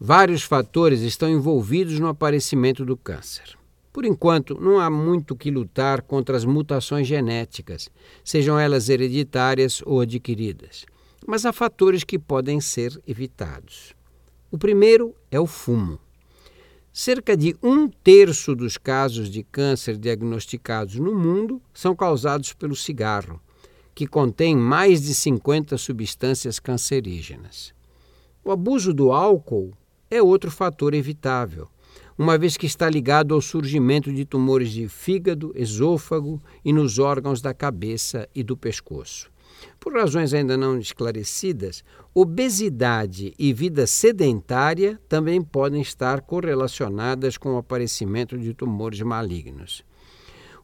Vários fatores estão envolvidos no aparecimento do câncer. Por enquanto, não há muito que lutar contra as mutações genéticas, sejam elas hereditárias ou adquiridas. Mas há fatores que podem ser evitados. O primeiro é o fumo. Cerca de um terço dos casos de câncer diagnosticados no mundo são causados pelo cigarro, que contém mais de 50 substâncias cancerígenas. O abuso do álcool é outro fator evitável, uma vez que está ligado ao surgimento de tumores de fígado, esôfago e nos órgãos da cabeça e do pescoço. Por razões ainda não esclarecidas, obesidade e vida sedentária também podem estar correlacionadas com o aparecimento de tumores malignos.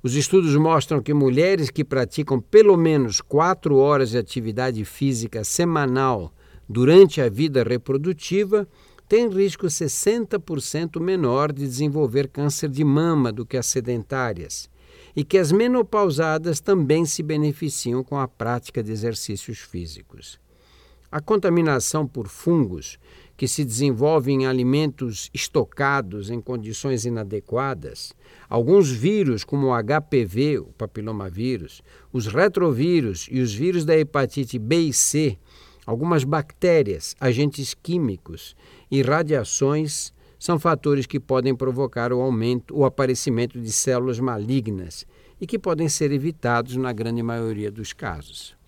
Os estudos mostram que mulheres que praticam pelo menos quatro horas de atividade física semanal durante a vida reprodutiva tem risco 60% menor de desenvolver câncer de mama do que as sedentárias, e que as menopausadas também se beneficiam com a prática de exercícios físicos. A contaminação por fungos, que se desenvolve em alimentos estocados em condições inadequadas, alguns vírus, como o HPV, o papilomavírus, os retrovírus e os vírus da hepatite B e C, Algumas bactérias, agentes químicos e radiações são fatores que podem provocar o aumento, o aparecimento de células malignas e que podem ser evitados na grande maioria dos casos.